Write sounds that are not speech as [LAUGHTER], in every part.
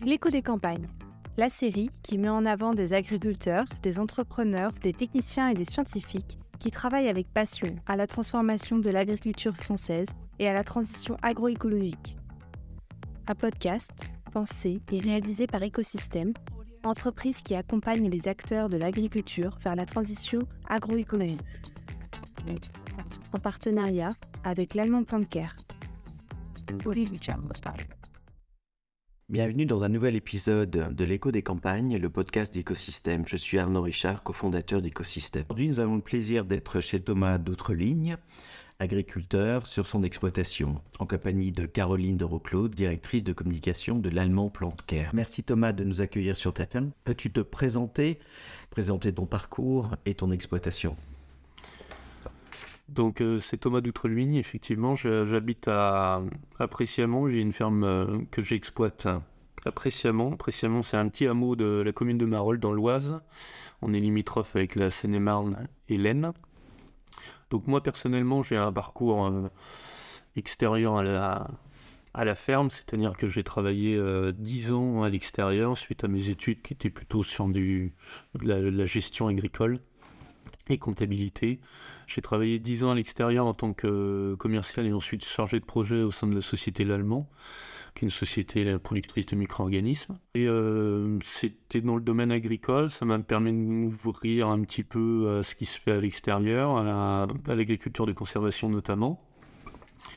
L'écho des campagnes, la série qui met en avant des agriculteurs, des entrepreneurs, des techniciens et des scientifiques qui travaillent avec passion à la transformation de l'agriculture française et à la transition agroécologique. Un podcast pensé et réalisé par Écosystème, entreprise qui accompagne les acteurs de l'agriculture vers la transition agroécologique. En partenariat avec l'Allemand Care. Bienvenue dans un nouvel épisode de l'écho des campagnes, le podcast d'Écosystème. Je suis Arnaud Richard, cofondateur d'Écosystème. Aujourd'hui, nous avons le plaisir d'être chez Thomas d'Outre-Ligne, agriculteur sur son exploitation, en compagnie de Caroline de Roclaude, directrice de communication de l'Allemand Plante Care. Merci Thomas de nous accueillir sur ta ferme. Peux-tu te présenter, présenter ton parcours et ton exploitation? Donc euh, c'est Thomas d'Outre-Luigne, effectivement, j'habite à, à j'ai une ferme euh, que j'exploite à Préciamment. c'est un petit hameau de la commune de Marolles dans l'Oise. On est limitrophe avec la Seine-et-Marne et l'Aisne. Donc moi personnellement j'ai un parcours euh, extérieur à la, ferme, c'est-à-dire que j'ai travaillé 10 ans à l'extérieur suite à mes études qui étaient plutôt sur du, la gestion agricole et comptabilité. J'ai travaillé 10 ans à l'extérieur en tant que commercial et ensuite chargé de projet au sein de la société L'Allemand, qui est une société productrice de micro-organismes. Et euh, c'était dans le domaine agricole, ça m'a permis de m'ouvrir un petit peu à ce qui se fait à l'extérieur, à l'agriculture de conservation notamment.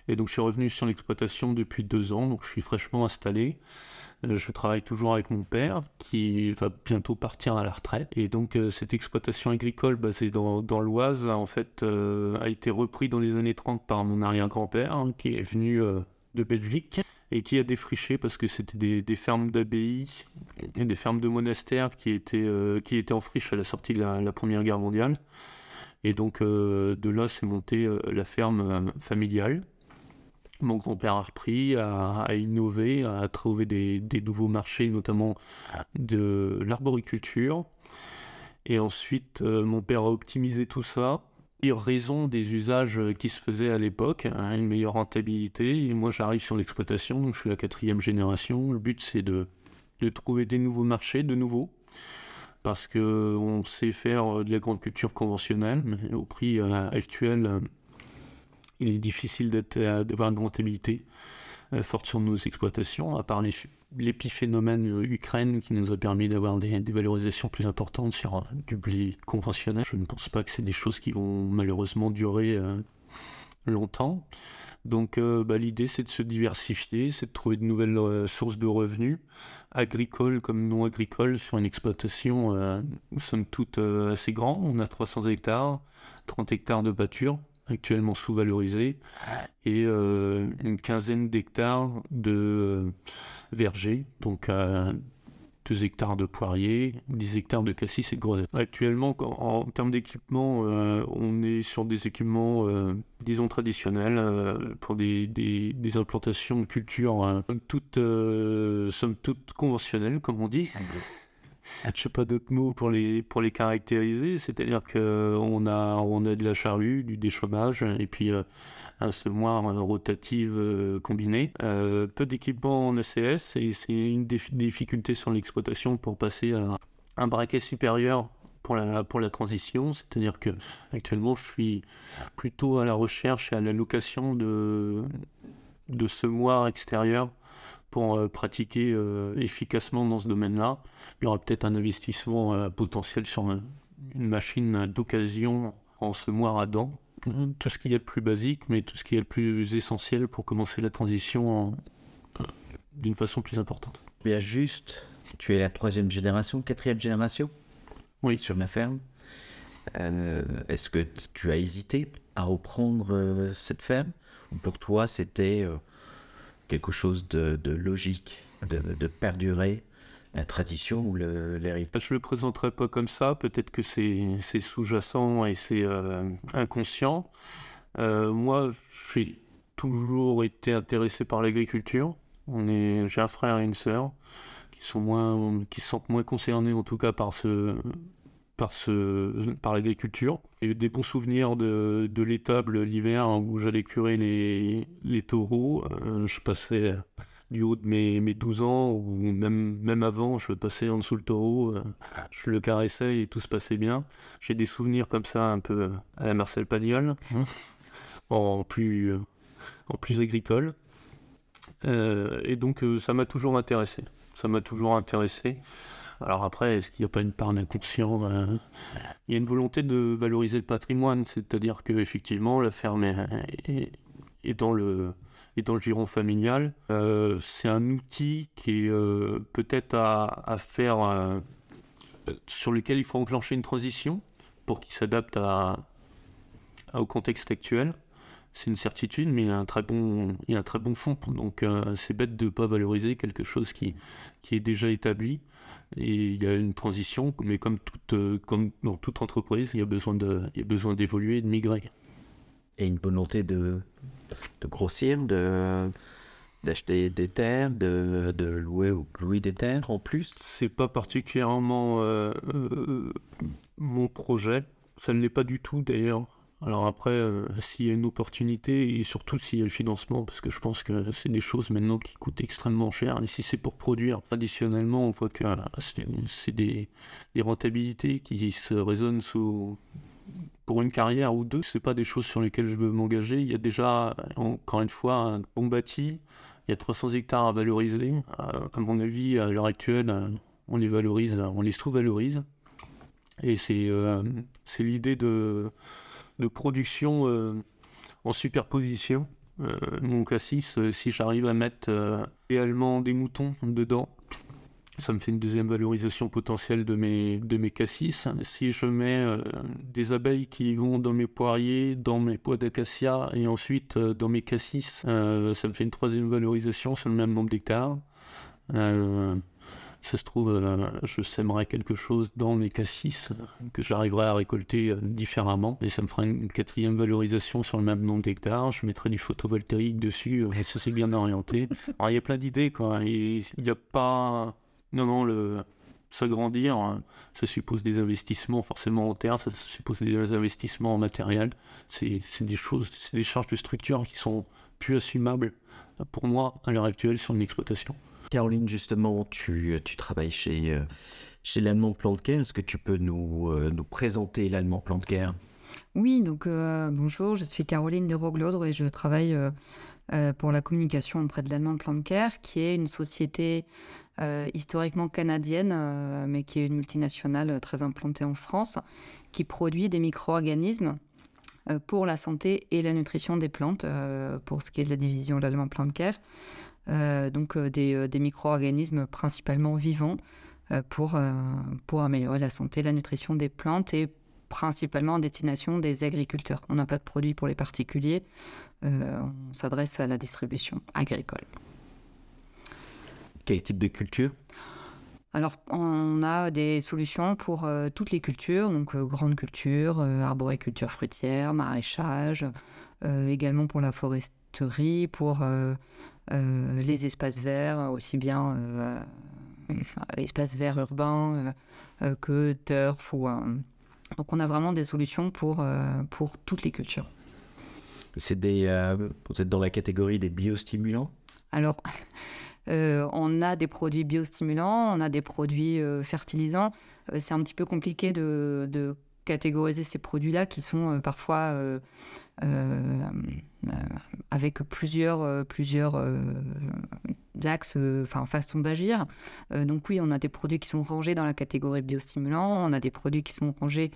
Et donc je suis revenu sur l'exploitation depuis deux ans, donc je suis fraîchement installé. Euh, je travaille toujours avec mon père qui va bientôt partir à la retraite. Et donc euh, cette exploitation agricole basée dans, l'Oise en fait euh, a été repris dans les années 30 par mon arrière-grand-père hein, qui est venu de Belgique et qui a défriché parce que c'était des, fermes d'abbayes et des fermes de monastères qui étaient, qui étaient en friche à la sortie de la, Première Guerre mondiale. Et donc de là s'est montée la ferme familiale mon grand-père a repris, a, innové, a trouvé des, nouveaux marchés, notamment de l'arboriculture. Et ensuite, euh, mon père a optimisé tout ça. Et raison des usages qui se faisaient à l'époque, hein, une meilleure rentabilité. Et moi, j'arrive sur l'exploitation, donc je suis la quatrième génération. Le but, c'est de, trouver des nouveaux marchés, de nouveaux parce qu'on sait faire de la grande culture conventionnelle, mais au prix euh, actuel, il est difficile euh, d'avoir une rentabilité euh, forte sur nos exploitations, à part l'épiphénomène euh, Ukraine qui nous a permis d'avoir des, valorisations plus importantes sur du blé conventionnel. Je ne pense pas que c'est des choses qui vont malheureusement durer longtemps. Donc bah, l'idée c'est de se diversifier, c'est de trouver de nouvelles sources de revenus, agricoles comme non agricoles, sur une exploitation, nous sommes toutes assez grands, on a 300 hectares, 30 hectares de pâture, actuellement sous-valorisé, et euh, une quinzaine d'hectares de euh, vergers, donc à 2 hectares de poiriers, 10 hectares de cassis et de grosettes. Actuellement, en, termes d'équipement, euh, on est sur des équipements, disons, traditionnels pour des, des, implantations de culture toutes, somme toute conventionnelles, comme on dit. [LAUGHS] je sais pas d'autres mots pour les, pour les caractériser, c'est-à-dire qu'on a, on a de la charrue, du déchômage, et puis euh, un semoir rotative euh, combiné. Euh, peu d'équipements en ACS, et c'est une des difficultés sur l'exploitation pour passer à un braquet supérieur pour la, pour la transition, c'est-à-dire que actuellement je suis plutôt à la recherche et à la location de, de semoirs extérieurs pour euh, pratiquer euh, efficacement dans ce domaine-là. Il y aura peut-être un investissement euh, potentiel sur une machine d'occasion en semoir à dents. Tout ce qui est le plus basique, mais tout ce qui est le plus essentiel pour commencer la transition d'une façon plus importante. Bien juste, tu es la troisième génération, quatrième génération? Oui. Sur ma ferme. Est-ce que tu as hésité à reprendre cette ferme? Pour toi, c'était quelque chose de, logique, de, perdurer la tradition ou l'héritage? Je ne le présenterai pas comme ça, peut-être que c'est sous-jacent et c'est euh, inconscient. Euh, moi, j'ai toujours été intéressé par l'agriculture. J'ai un frère et une sœur qui, sont moins, qui se sentent moins concernés en tout cas par ce, par, ce, par l'agriculture. J'ai eu des bons souvenirs de, de l'étable l'hiver où j'allais curer les, les taureaux. Euh, je passais du haut de mes, mes 12 ans, ou même, même avant, je passais en dessous le taureau, je le caressais et tout se passait bien. J'ai des souvenirs comme ça, un peu à la Marcel Pagnol, mmh. en, plus, en plus agricole. et donc, ça m'a toujours intéressé. Ça m'a toujours intéressé. Alors après, est-ce qu'il n'y a pas une part d'inconscient euh, Il y a une volonté de valoriser le patrimoine, c'est-à-dire qu'effectivement, la ferme est, dans le, dans le giron familial. Euh, c'est un outil qui est euh, peut-être à, faire, sur lequel il faut enclencher une transition pour qu'il s'adapte au contexte actuel c'est une certitude, mais il y a un très bon, il y a un très bon fond. Donc c'est bête de ne pas valoriser quelque chose qui, qui est déjà établi. Et il y a une transition, mais comme, toute, euh, comme dans toute entreprise, il y a besoin, de, il y a besoin d'évoluer et de migrer. Et une volonté de, de grossir, de, d'acheter des terres, de, de, louer ou louer des terres en plus? C'est pas particulièrement euh, euh, mon projet. Ça ne l'est pas du tout d'ailleurs. Alors après, euh, s'il y a une opportunité et surtout s'il y a le financement, parce que je pense que c'est des choses maintenant qui coûtent extrêmement cher. Et si c'est pour produire, traditionnellement, on voit que euh, c'est des, rentabilités qui se résonnent pour une carrière ou deux. C'est pas des choses sur lesquelles je veux m'engager. Il y a déjà, encore une fois, un bon bâti. Il y a 300 hectares à valoriser. À, à mon avis, à l'heure actuelle, on les valorise, on les sous-valorise. Et c'est euh, l'idée de de production euh, en superposition. Euh, mon cassis, euh, si j'arrive à mettre réellement des moutons dedans, ça me fait une deuxième valorisation potentielle de mes, de mes cassis. Si je mets des abeilles qui vont dans mes poiriers, dans mes pois d'acacia et ensuite dans mes cassis, ça me fait une troisième valorisation sur le même nombre d'hectares ça se trouve, euh, je sèmerai quelque chose dans mes cassis euh, que j'arriverai à récolter euh, différemment. Et ça me fera une quatrième valorisation sur le même nombre d'hectares. Je mettrai du photovoltaïque dessus. ça, c'est bien orienté. Il y a plein d'idées, quoi. Il n'y a pas. Non, non, le s'agrandir, hein, ça suppose des investissements forcément en terre, ça suppose des investissements en matériel. C'est des choses, c'est des charges de structure qui sont plus assumables pour moi à l'heure actuelle sur une exploitation. Caroline, justement, tu, tu travailles chez, euh, chez l'Allemand Plantcare. Est-ce que tu peux nous, euh, nous présenter l'Allemand Plantcare Oui, donc euh, bonjour, je suis Caroline de Roglodre et je travaille pour la communication auprès de l'Allemand Plantcare, qui est une société historiquement canadienne, mais qui est une multinationale très implantée en France, qui produit des micro-organismes pour la santé et la nutrition des plantes, pour ce qui est de la division de l'Allemand Plantcare. Euh, donc euh, euh, des, micro-organismes principalement vivants pour, pour améliorer la santé, la nutrition des plantes et principalement en destination des agriculteurs. On n'a pas de produits pour les particuliers, on s'adresse à la distribution agricole. Quel type de culture? Alors, on a des solutions pour toutes les cultures, donc grande culture, arboriculture fruitière, maraîchage, également pour la foresterie, pour euh, les espaces verts, aussi bien euh, espaces verts urbains euh, que turf. Ou, donc on a vraiment des solutions pour, pour toutes les cultures. C'est des, vous êtes dans la catégorie des biostimulants? Alors, [LAUGHS] on a des produits biostimulants, on a des produits fertilisants. c'est un petit peu compliqué de, de catégoriser ces produits-là qui sont parfois euh, euh, avec plusieurs, euh, plusieurs axes, enfin façons d'agir. donc oui, on a des produits qui sont rangés dans la catégorie biostimulant, on a des produits qui sont rangés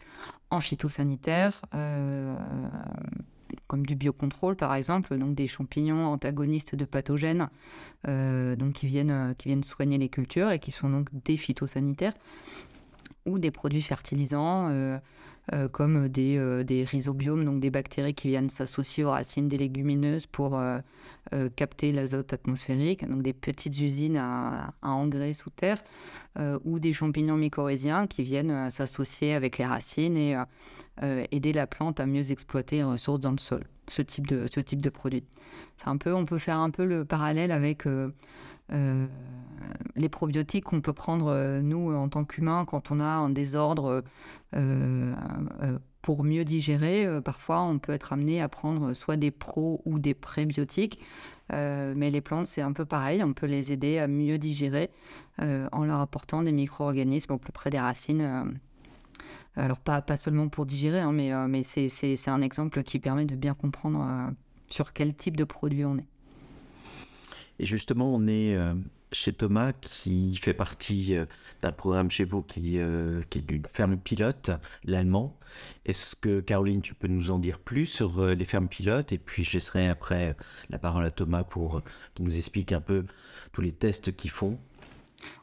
en phytosanitaire comme du biocontrôle par exemple, donc des champignons antagonistes de pathogènes, donc qui viennent, qui viennent soigner les cultures et qui sont donc des phytosanitaires, ou des produits fertilisants euh, comme des, euh, des, rhizobiomes, donc des bactéries qui viennent s'associer aux racines des légumineuses pour euh, capter l'azote atmosphérique, donc des petites usines à, engrais sous terre, ou des champignons mycorhiziens qui viennent s'associer avec les racines et aider la plante à mieux exploiter les ressources dans le sol. Ce type de, ce type de produit. Un peu, on peut faire un peu le parallèle avec euh, les probiotiques qu'on peut prendre, euh, nous, en tant qu'humains, quand on a un désordre euh, pour mieux digérer, parfois on peut être amené à prendre soit des pros ou des prébiotiques. mais les plantes, c'est un peu pareil. On peut les aider à mieux digérer en leur apportant des micro-organismes au plus près des racines. alors, pas, seulement pour digérer, hein, mais, mais c'est un exemple qui permet de bien comprendre sur quel type de produit on est. Et justement, on est euh, chez Thomas qui fait partie euh, d'un programme chez vous qui, euh, qui est d'une ferme pilote, l'allemand. Est-ce que Caroline, tu peux nous en dire plus sur les fermes pilotes? Et puis je laisserai après la parole à Thomas pour qu'il nous explique un peu tous les tests qu'ils font.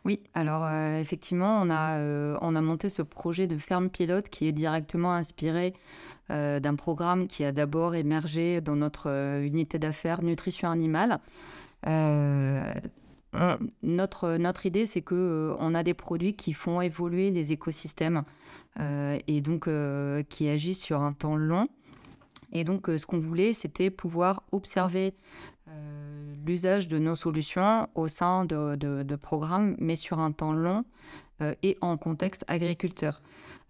Oui, alors effectivement, on a monté ce projet de ferme pilote qui est directement inspiré d'un programme qui a d'abord émergé dans notre unité d'affaires nutrition animale. Euh, notre, notre idée, c'est que euh, on a des produits qui font évoluer les écosystèmes euh, et donc qui agissent sur un temps long. Et donc, ce qu'on voulait, c'était pouvoir observer l'usage de nos solutions au sein de, de, programmes, mais sur un temps long et en contexte agriculteur.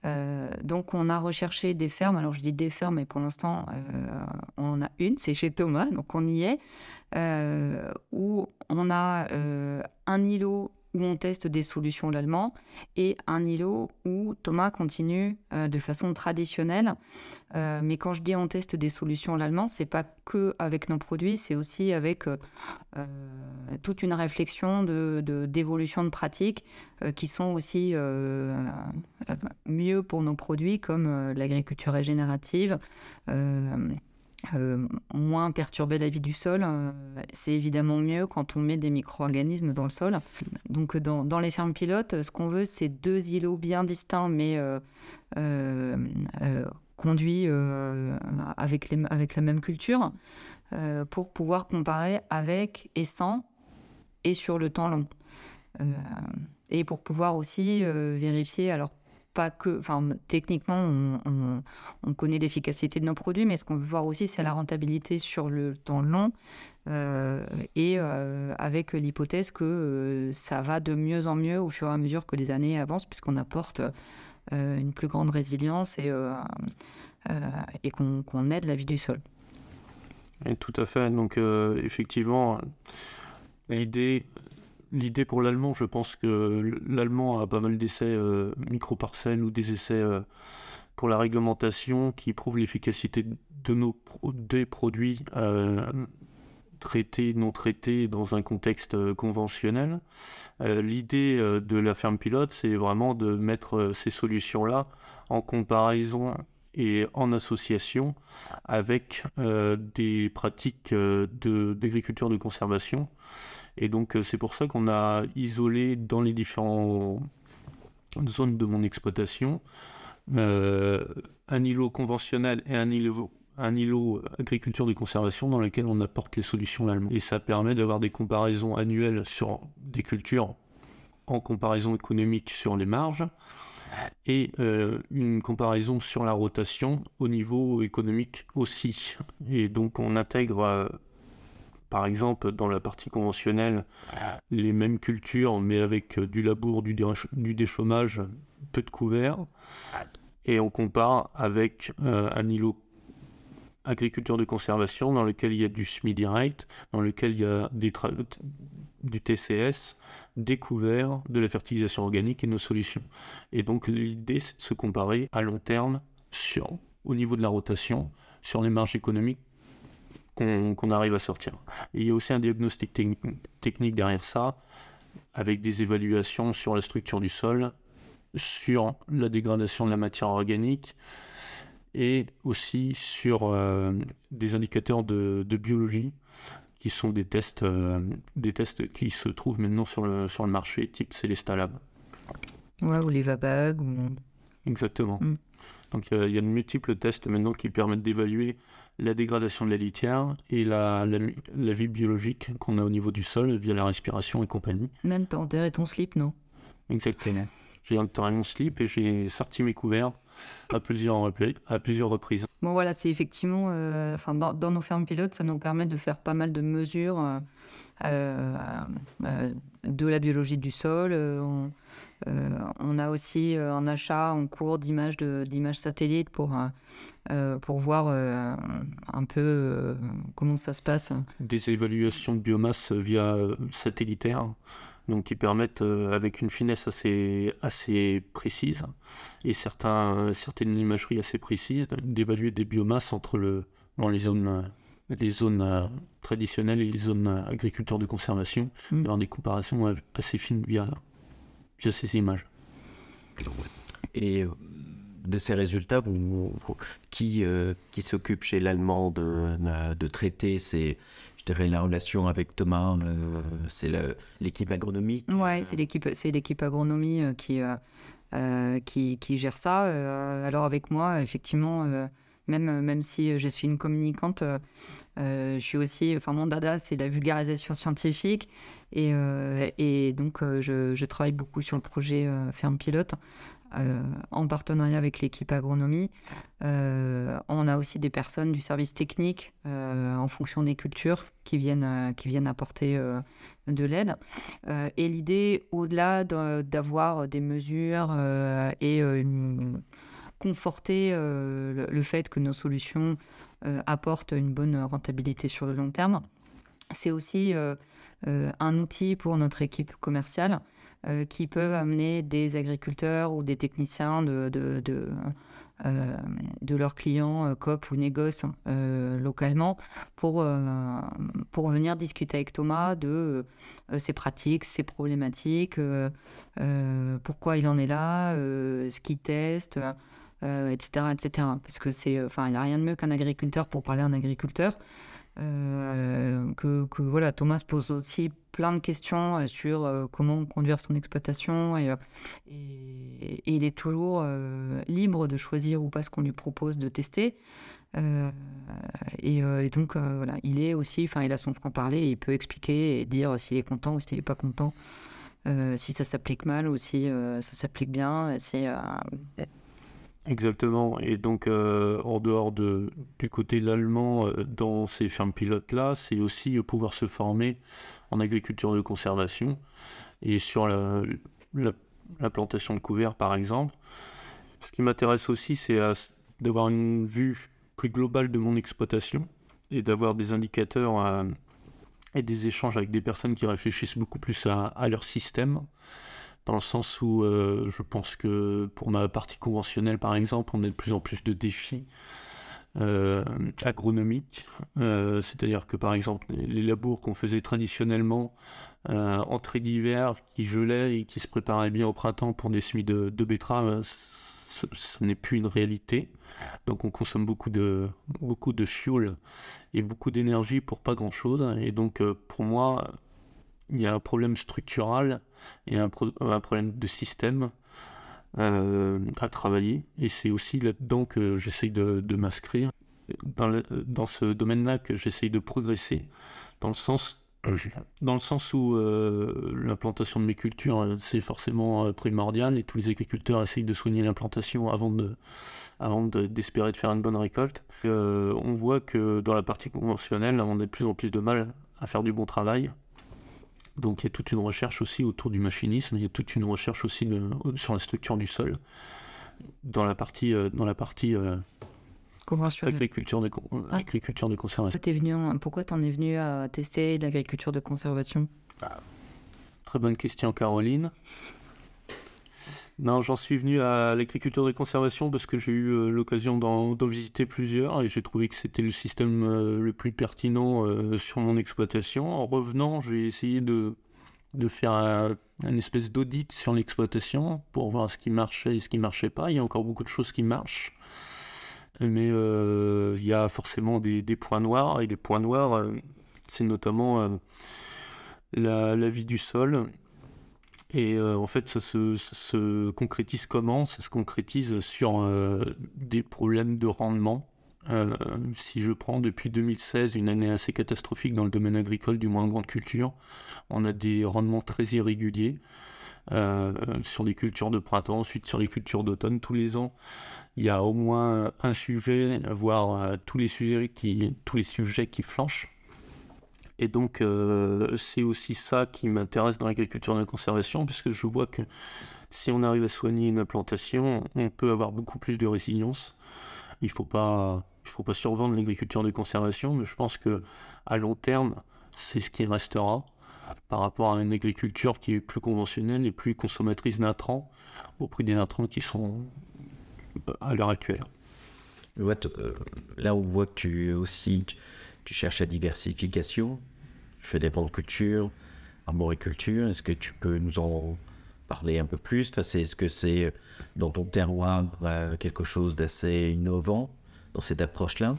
Euh, donc on a recherché des fermes, alors je dis des fermes, mais pour l'instant euh, on en a une, c'est chez Thomas, donc on y est, euh, où on a un îlot on teste des solutions l'allemand et un îlot où Thomas continue euh, de façon traditionnelle. Euh, mais quand je dis on teste des solutions l'allemand, c'est pas que avec nos produits, c'est aussi avec euh, toute une réflexion de, d'évolution de, pratiques qui sont aussi mieux pour nos produits comme l'agriculture régénérative. Euh, moins perturber la vie du sol. Euh, c'est évidemment mieux quand on met des micro-organismes dans le sol. Donc dans, les fermes pilotes, ce qu'on veut, c'est deux îlots bien distincts, mais euh, conduits avec, avec la même culture, pour pouvoir comparer avec et sans, et sur le temps long. et pour pouvoir aussi vérifier, alors pas que, enfin, techniquement, on, connaît l'efficacité de nos produits, mais ce qu'on veut voir aussi, c'est la rentabilité sur le temps long euh, et euh, avec l'hypothèse que euh, ça va de mieux en mieux au fur et à mesure que les années avancent, puisqu'on apporte une plus grande résilience et, et qu'on aide la vie du sol. Et tout à fait. Donc, effectivement, l'idée l'idée pour l'allemand, je pense que l'allemand a pas mal d'essais euh, micro-parcelles ou des essais euh, pour la réglementation qui prouvent l'efficacité de nos des produits euh, traités, non traités dans un contexte conventionnel. l'idée de la ferme pilote, c'est vraiment de mettre ces solutions-là en comparaison et en association avec des pratiques d'agriculture de conservation et donc euh, c'est pour ça qu'on a isolé dans les différentes zones de mon exploitation euh, un îlot conventionnel et un îlot un agriculture de conservation dans lequel on apporte les solutions allemandes. Et ça permet d'avoir des comparaisons annuelles sur des cultures en comparaison économique sur les marges et euh, une comparaison sur la rotation au niveau économique aussi. Et donc on intègre par exemple, dans la partie conventionnelle, les mêmes cultures, mais avec du labour, du, déchômage, peu de couverts. Et on compare avec euh, un îlot agriculture de conservation dans lequel il y a du SMI direct, dans lequel il y a du TCS, des couverts, de la fertilisation organique et nos solutions. Et donc l'idée, c'est de se comparer à long terme sur, au niveau de la rotation, sur les marges économiques qu'on arrive à sortir. il y a aussi un diagnostic technique derrière ça, avec des évaluations sur la structure du sol, sur la dégradation de la matière organique et aussi sur euh, des indicateurs de, biologie qui sont des tests, euh, des tests qui se trouvent maintenant sur le, sur le marché, type Célestalab. Ouais, ou les VABAG. Exactement. Mm. Donc il y a de multiples tests maintenant qui permettent d'évaluer la dégradation de la litière et la, la, vie biologique qu'on a au niveau du sol via la respiration et compagnie. Même t'as enterré ton slip, non? Exactement. J'ai enterré mon slip et j'ai sorti mes couverts à plusieurs, à plusieurs reprises. Bon voilà, c'est effectivement, enfin, dans, dans, nos fermes pilotes, ça nous permet de faire pas mal de mesures de la biologie du sol. On, euh, on a aussi euh, un achat en cours d'images d'images satellites pour, euh, pour voir un peu comment ça se passe. Des évaluations de biomasse via satellitaire donc qui permettent avec une finesse assez, assez précise et certains, certaines imageries assez précises d'évaluer des biomasses entre le, dans les zones, les zones traditionnelles et les zones agriculteurs de conservation, mmh. avoir des comparaisons assez fines via, via ces images. Et euh, de ces résultats, qui, euh, qui s'occupe chez l'Allemand de, de traiter ces, dirais, la relation avec Thomas euh, C'est l'équipe agronomie Oui, c'est l'équipe, c'est l'équipe agronomie qui, qui, qui, gère ça. alors avec moi, effectivement, même, même si je suis une communicante, je suis aussi, enfin mon dada, c'est la vulgarisation scientifique. Et, euh, et donc, euh, je, travaille beaucoup sur le projet euh, Ferme Pilote. En partenariat avec l'équipe agronomie. on a aussi des personnes du service technique en fonction des cultures qui viennent, qui viennent apporter de l'aide. et l'idée, au-delà d'avoir des mesures et conforter le, fait que nos solutions apportent une bonne rentabilité sur le long terme, c'est aussi euh, un outil pour notre équipe commerciale euh, qui peuvent amener des agriculteurs ou des techniciens de, de, de, euh, leurs clients COP ou négoce localement pour, pour venir discuter avec Thomas de ses pratiques, ses problématiques, pourquoi il en est là, ce qu'il teste. etc., etc. Parce que c'est, enfin, il n'y a rien de mieux qu'un agriculteur pour parler à un agriculteur. Euh, que, voilà, Thomas pose aussi plein de questions euh, sur euh, comment conduire son exploitation et, et, il est toujours libre de choisir ou pas ce qu'on lui propose de tester. Et, donc voilà, il est aussi, enfin, il a son franc parler, il peut expliquer et dire s'il est content ou s'il n'est pas content, si ça s'applique mal ou si ça s'applique bien. C'est Exactement. Et donc, euh, en dehors de, du côté l'allemand, euh, dans ces fermes pilotes-là, c'est aussi pouvoir se former en agriculture de conservation et sur la, la, plantation de couverts, par exemple. Ce qui m'intéresse aussi, c'est d'avoir une vue plus globale de mon exploitation et d'avoir des indicateurs euh, et des échanges avec des personnes qui réfléchissent beaucoup plus à leur système dans le sens où euh, je pense que pour ma partie conventionnelle, par exemple, on a de plus en plus de défis euh, agronomiques. Euh, c'est-à-dire que, par exemple, les labours qu'on faisait traditionnellement en d'hiver, qui gelaient et qui se préparaient bien au printemps pour des semis de, de betteraves, ce, n'est plus une réalité. Donc on consomme beaucoup de, beaucoup de fuel et beaucoup d'énergie pour pas grand-chose. Et donc pour moi, il y a un problème structural et un, un problème de système euh, à travailler. Et c'est aussi là-dedans que j'essaye de, m'inscrire, dans, ce domaine-là que j'essaye de progresser, dans le sens, où euh, l'implantation de mes cultures, euh, c'est forcément primordial, et tous les agriculteurs essayent de soigner l'implantation avant de d'espérer de, faire une bonne récolte. on voit que dans la partie conventionnelle, on a de plus en plus de mal à faire du bon travail. Donc il y a toute une recherche aussi autour du machinisme, il y a toute une recherche aussi sur la structure du sol dans la partie, euh, dans la partie euh, agriculture, de, ah. agriculture de conservation. Es venu, pourquoi tu en es venu à tester l'agriculture de conservation? Ah, Très bonne question Caroline. Non, j'en suis venu à l'agriculture de conservation parce que j'ai eu euh, l'occasion d'en visiter plusieurs et j'ai trouvé que c'était le système euh, le plus pertinent euh, sur mon exploitation. En revenant, j'ai essayé de, de faire un, espèce d'audit sur l'exploitation pour voir ce qui marchait et ce qui marchait pas. Il y a encore beaucoup de choses qui marchent, mais il y a forcément des, des, points noirs et les points noirs, c'est notamment la, la vie du sol et euh, en fait, ça se, concrétise comment? Ça se concrétise sur euh, des problèmes de rendement. Euh, si je prends depuis 2016 une année assez catastrophique dans le domaine agricole, du moins en grande culture, on a des rendements très irréguliers. sur les cultures de printemps, ensuite sur les cultures d'automne. Tous les ans, il y a au moins un sujet, voire tous les sujets qui, tous les sujets qui flanchent. Et donc, c'est aussi ça qui m'intéresse dans l'agriculture de conservation, puisque je vois que si on arrive à soigner une implantation, on peut avoir beaucoup plus de résilience. Il ne faut pas, faut pas survendre l'agriculture de conservation, mais je pense que à long terme, c'est ce qui restera par rapport à une agriculture qui est plus conventionnelle et plus consommatrice d'intrants au prix des intrants qui sont à l'heure actuelle. Euh, là, on voit que tu aussi cherches la diversification, tu fais des de culture, arboriculture. Est-ce que tu peux nous en parler un peu plus? Est-ce que c'est dans ton terroir euh, quelque chose d'assez innovant dans cette approche-là?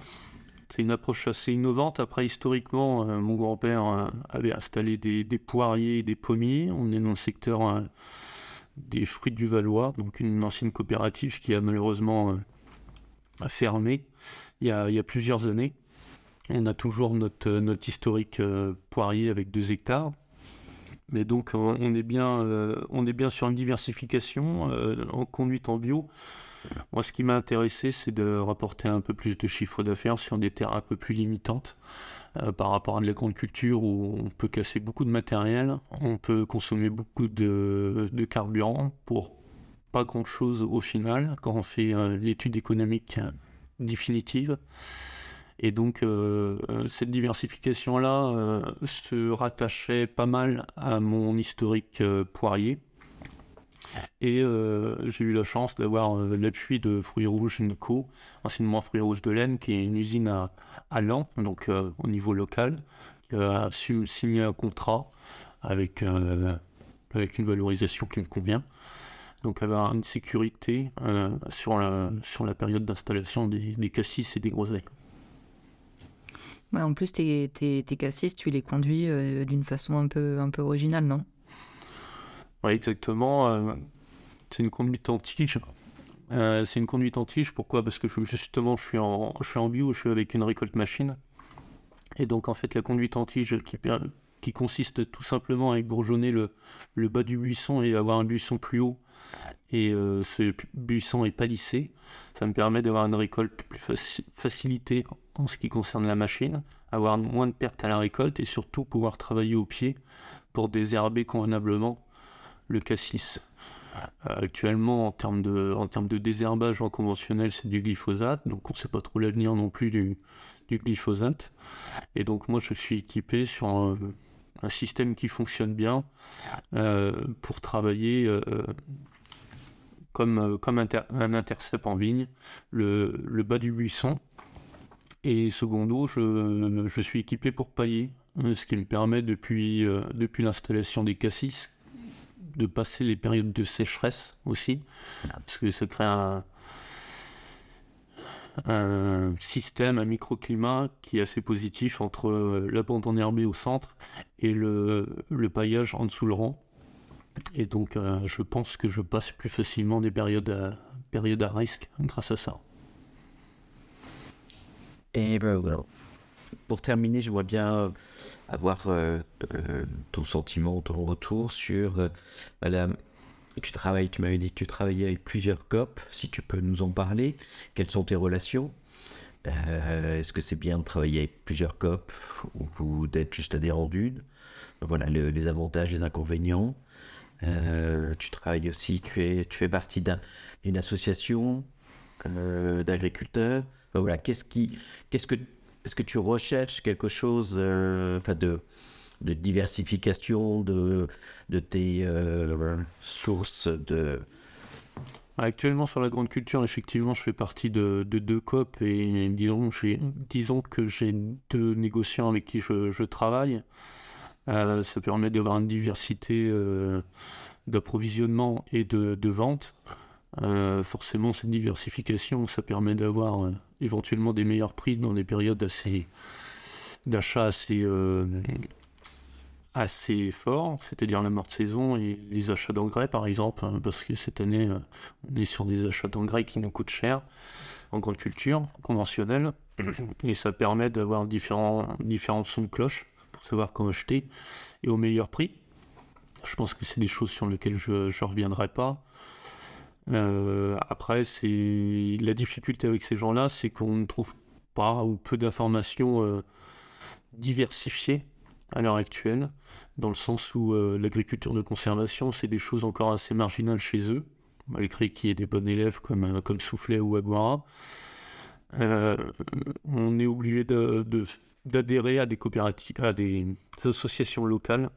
C'est une approche assez innovante. Après, historiquement, euh, mon grand-père euh, avait installé des, poiriers et des pommiers. On est dans le secteur des fruits du Valois, donc une ancienne coopérative qui a malheureusement fermé il y a, plusieurs années. On a toujours notre, notre historique poirier avec deux hectares. Mais donc on est bien, euh, on est bien sur une diversification euh, en conduite en bio. Moi, ce qui m'a intéressé, c'est de rapporter un peu plus de chiffre d'affaires sur des terres un peu plus limitantes euh, par rapport à de la grande culture où on peut casser beaucoup de matériel, on peut consommer beaucoup de carburant pour pas grand chose au final quand on fait l'étude économique définitive. Et donc, euh, euh, cette diversification-là euh, se rattachait pas mal à mon historique poirier. Et j'ai eu la chance d'avoir l'appui de Fruits Rouges Co, anciennement Fruits Rouges de Laine, qui est une usine à, à donc au niveau local, qui a su signer un contrat avec, avec une valorisation qui me convient. Donc avoir une sécurité sur, la, sur la période d'installation des, des cassis et des groseilles en plus, tes, tes, cassis, tu les conduis euh, d'une façon un peu, un peu originale, non? Oui, exactement. Euh, c'est une conduite en tige. Euh, c'est une conduite en tige. Pourquoi? Parce que justement, je suis, en, je suis en bio, je suis avec une récolte machine. Et donc, en fait, la conduite en tige qui, qui consiste tout simplement à bourgeonner le, le bas du buisson et avoir un buisson plus haut. Et ce buisson est palissé. Ça me permet d'avoir une récolte plus facilitée en ce qui concerne la machine, avoir moins de pertes à la récolte et surtout pouvoir travailler au pied pour désherber convenablement le cassis. Euh, actuellement, en termes, de, désherbage en conventionnel, c'est du glyphosate, donc on ne sait pas trop l'avenir non plus du, glyphosate. Et donc moi, je suis équipé sur un, système qui fonctionne bien euh, pour travailler euh, comme, un intercept en vigne, le bas du buisson et secondo, je, je suis équipé pour pailler, ce qui me permet depuis, euh, depuis l'installation des cassis de passer les périodes de sécheresse aussi, parce que ça crée un, un système, un microclimat qui est assez positif entre euh, l'abandon herbé au centre et le, le, paillage en dessous le rang. Et donc, euh, je pense que je passe plus facilement des périodes périodes à risque grâce à ça. Et ben, pour terminer, je vois bien euh, avoir euh, euh, ton sentiment, ton retour sur tu travailles, tu m'avais dit que tu travaillais avec plusieurs COP, si tu peux nous en parler. Quelles sont tes relations? Est-ce que c'est bien de travailler avec plusieurs COP ou, d'être juste adhérent d'une? Voilà, les avantages, les inconvénients. tu travailles aussi, tu, es, tu fais partie d'une association d'agriculteurs voilà, qu'est-ce qui, qu'est-ce que, est-ce que tu recherches quelque chose, euh, de, de diversification de, de tes euh, sources de. Actuellement, sur la grande culture, effectivement, je fais partie de, de deux COP et disons, que j'ai deux négociants avec qui je, travaille. Euh, ça permet d'avoir une diversité d'approvisionnement et de vente. Forcément, cette diversification, ça permet d'avoir éventuellement des meilleurs prix dans des périodes d'achat assez euh, assez forts, c'est-à-dire la morte saison et les achats d'engrais par exemple, hein, parce que cette année euh, on est sur des achats d'engrais qui nous coûtent cher en grande culture conventionnelle et ça permet d'avoir différents différents sons de cloche pour savoir comment acheter et au meilleur prix. Je pense que c'est des choses sur lesquelles je ne reviendrai pas. Euh, après, c'est la difficulté avec ces gens-là, c'est qu'on ne trouve pas ou peu d'informations euh, diversifiées à l'heure actuelle, dans le sens où euh, l'agriculture de conservation, c'est des choses encore assez marginales chez eux, malgré qu'il y ait des bons élèves comme, comme Soufflet ou Aguara. on est obligé d'adhérer à des coopératives, à des associations locales,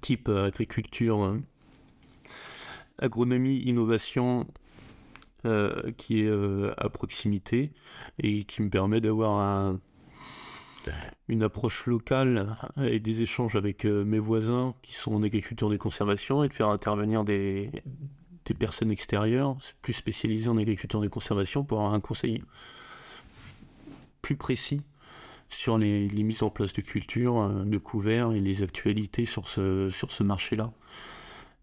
type agriculture agronomie, innovation euh, qui est euh, à proximité et qui me permet d'avoir une approche locale et des échanges avec euh, mes voisins qui sont en agriculture de conservation et de faire intervenir des, des personnes extérieures plus spécialisées en agriculture de conservation pour avoir un conseil plus précis sur les, mises en place de cultures, de couverts et les actualités sur ce marché-là.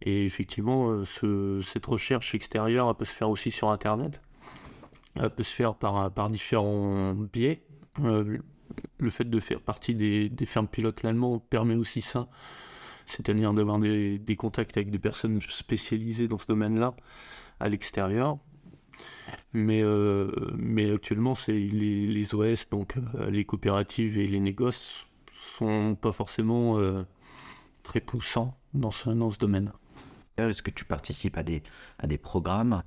Et effectivement, euh, cette recherche extérieure peut se faire aussi sur Internet. Elle peut se faire par, différents biais. Euh, le fait de faire partie des, fermes pilotes l'allemand permet aussi ça, c'est-à-dire d'avoir des, contacts avec des personnes spécialisées dans ce domaine-là à l'extérieur. Mais, euh, actuellement, c'est les, les, OS, donc les coopératives et les négoces, sont pas forcément très poussants dans ce, dans ce domaine. Est-ce que tu participes à des, à des programmes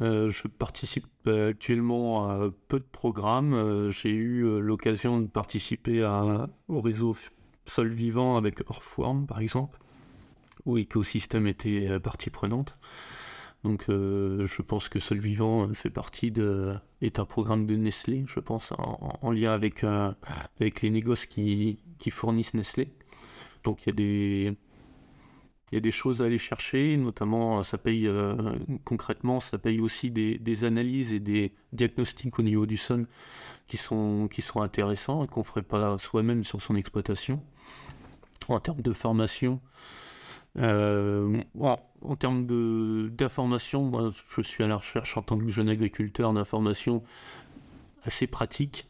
euh, je participe actuellement à peu de programmes. Euh, j'ai eu euh, l'occasion de participer à, au réseau Sol Vivant avec Earthworm, par exemple, où Ecosystem était partie prenante. Donc je pense que Sol Vivant fait partie de est un programme de Nestlé, je pense, en, lien avec, avec les négoces qui, qui fournissent Nestlé. Donc il y a des il y a des choses à aller chercher, notamment ça paye euh, concrètement, ça paye aussi des, analyses et des diagnostics au niveau du sol qui sont, qui sont intéressants et qu'on ne ferait pas soi-même sur son exploitation. En termes de formation, euh, en termes d'information, moi je suis à la recherche en tant que jeune agriculteur d'informations assez pratiques.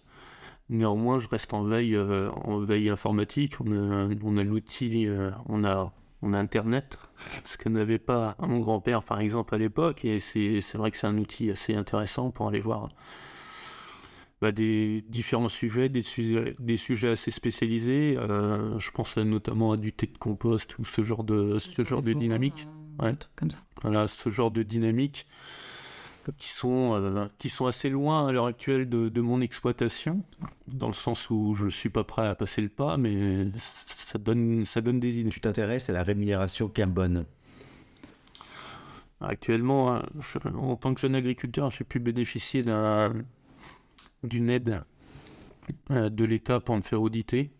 Néanmoins, je reste en veille, euh, en veille informatique. On a, on a l'outil, on a on a Internet, [LAUGHS] ce que n'avait pas mon grand-père, par exemple, à l'époque. Et c'est vrai que c'est un outil assez intéressant pour aller voir bah, des différents sujets, des sujets, des sujets assez spécialisés. Euh, je pense notamment à du thé de compost ou ce genre de, ce genre de dynamique. Ouais. Comme ça. Voilà, ce genre de dynamique qui sont, euh, qui sont assez loin à l'heure actuelle de, mon exploitation, dans le sens où je ne suis pas prêt à passer le pas, mais ça donne, ça donne des idées. Tu t'intéresses à la rémunération carbone Actuellement, hein, en tant que jeune agriculteur, j'ai pu bénéficier d'une aide euh, de l'État pour me faire auditer.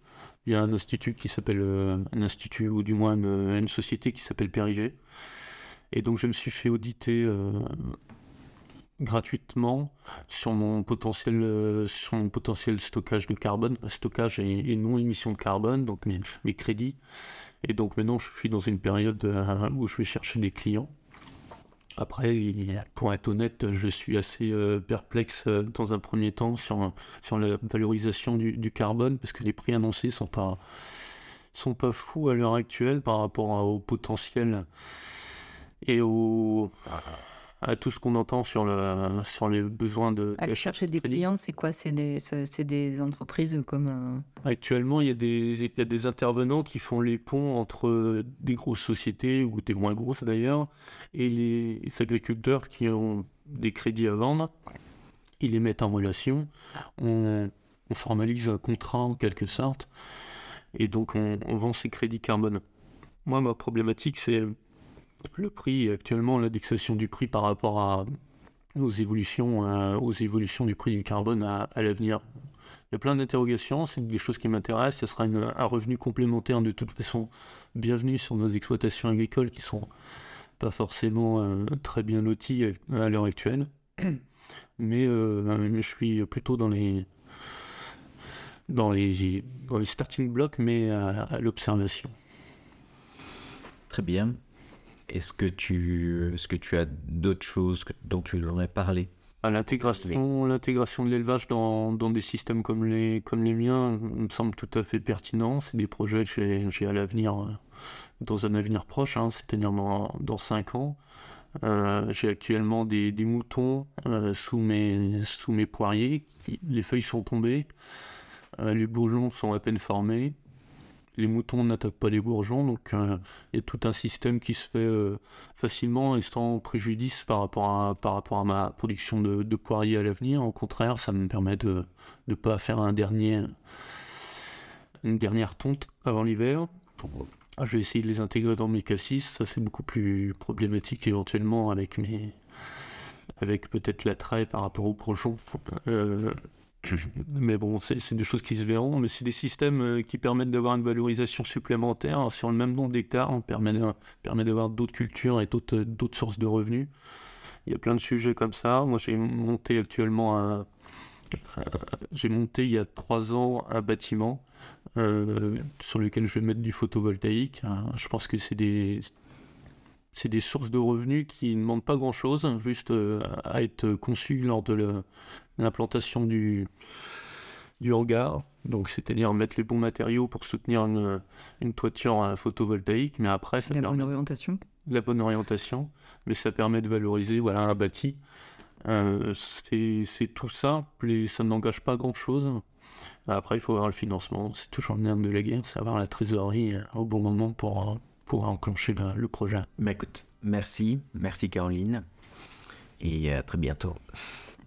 Il y a un institut qui s'appelle, euh, un institut ou du moins une, société qui s'appelle Périgé. Et donc je me suis fait auditer gratuitement sur mon potentiel euh, sur mon potentiel stockage de carbone, stockage et, non émission de carbone, donc mes, crédits. Et donc maintenant je suis dans une période euh, où je vais chercher des clients. Après, pour être honnête, je suis assez euh, perplexe dans un premier temps sur, sur la valorisation du, du, carbone, parce que les prix annoncés sont pas sont pas fous à l'heure actuelle par rapport au potentiel et au à tout ce qu'on entend sur, le, sur les besoins de... Aller chercher des clients, c'est quoi? C'est des, des, entreprises comme... Euh, Actuellement, il y, a des, il y a des intervenants qui font les ponts entre des grosses sociétés, ou des moins grosses d'ailleurs, et les, agriculteurs qui ont des crédits à vendre. Ils les mettent en relation. On, on formalise un contrat en quelque sorte. Et donc, on, on vend ces crédits carbone. Moi, ma problématique, c'est le prix, actuellement, l'indexation du prix par rapport à, aux, évolutions, euh, aux évolutions du prix du carbone à, l'avenir. Il y a plein d'interrogations, c'est des choses qui m'intéressent. Ce sera un revenu complémentaire de toute façon bienvenue sur nos exploitations agricoles qui sont pas forcément euh, très bien loties à, l'heure actuelle. [CLEARS THROAT] Mais euh, je suis plutôt dans les, dans les, dans les starting blocks, mais à l'observation. Très bien. Est-ce que tu, est-ce que tu as d'autres choses dont tu voudrais parler? À l'intégration, l'intégration de l'élevage dans, dans, des systèmes comme les, comme les miens me semble tout à fait pertinent. C'est des projets que j'ai à l'avenir, euh, dans un avenir proche, hein, c'est-à-dire dans, dans 5 ans. Euh, j'ai actuellement des, des moutons euh, sous, mes, sous mes poiriers. les feuilles sont tombées. les bourgeons sont à peine formés les moutons n'attaquent pas les bourgeons, donc euh, il y a tout un système qui se fait euh, facilement et sans préjudice par rapport à, par rapport à ma production de, poiriers à l'avenir. Au contraire, ça me permet de ne pas faire un dernier, une dernière tonte avant l'hiver. Ah, je vais essayer de les intégrer dans mes cassis, ça c'est beaucoup plus problématique éventuellement avec mes avec peut-être l'attrait par rapport aux bourgeons. Euh, mais bon, c'est des choses qui se verront, mais c'est des systèmes euh, qui permettent d'avoir une valorisation supplémentaire sur le même nombre d'hectares, on permet, d'avoir d'autres cultures et d'autres sources de revenus. Il y a plein de sujets comme ça. Moi, j'ai monté actuellement un, j'ai monté il y a trois ans un bâtiment euh, sur lequel je vais mettre du photovoltaïque. Je pense que c'est des c'est des sources de revenus qui ne demandent pas grand-chose, juste euh, à être conçues lors de l'implantation du, du hangar. Donc, c'est-à-dire mettre les bons matériaux pour soutenir une, une toiture photovoltaïque, mais après, ça la bonne orientation. La bonne orientation, mais ça permet de valoriser voilà, un bâti. Euh, c'est tout simple et ça n'engage pas grand-chose. Après, il faut avoir le financement. C'est toujours le nerf de la guerre, c'est avoir la trésorerie euh, au bon moment pour, pour enclencher le, projet. Mais écoute, merci, merci Caroline, et à très bientôt.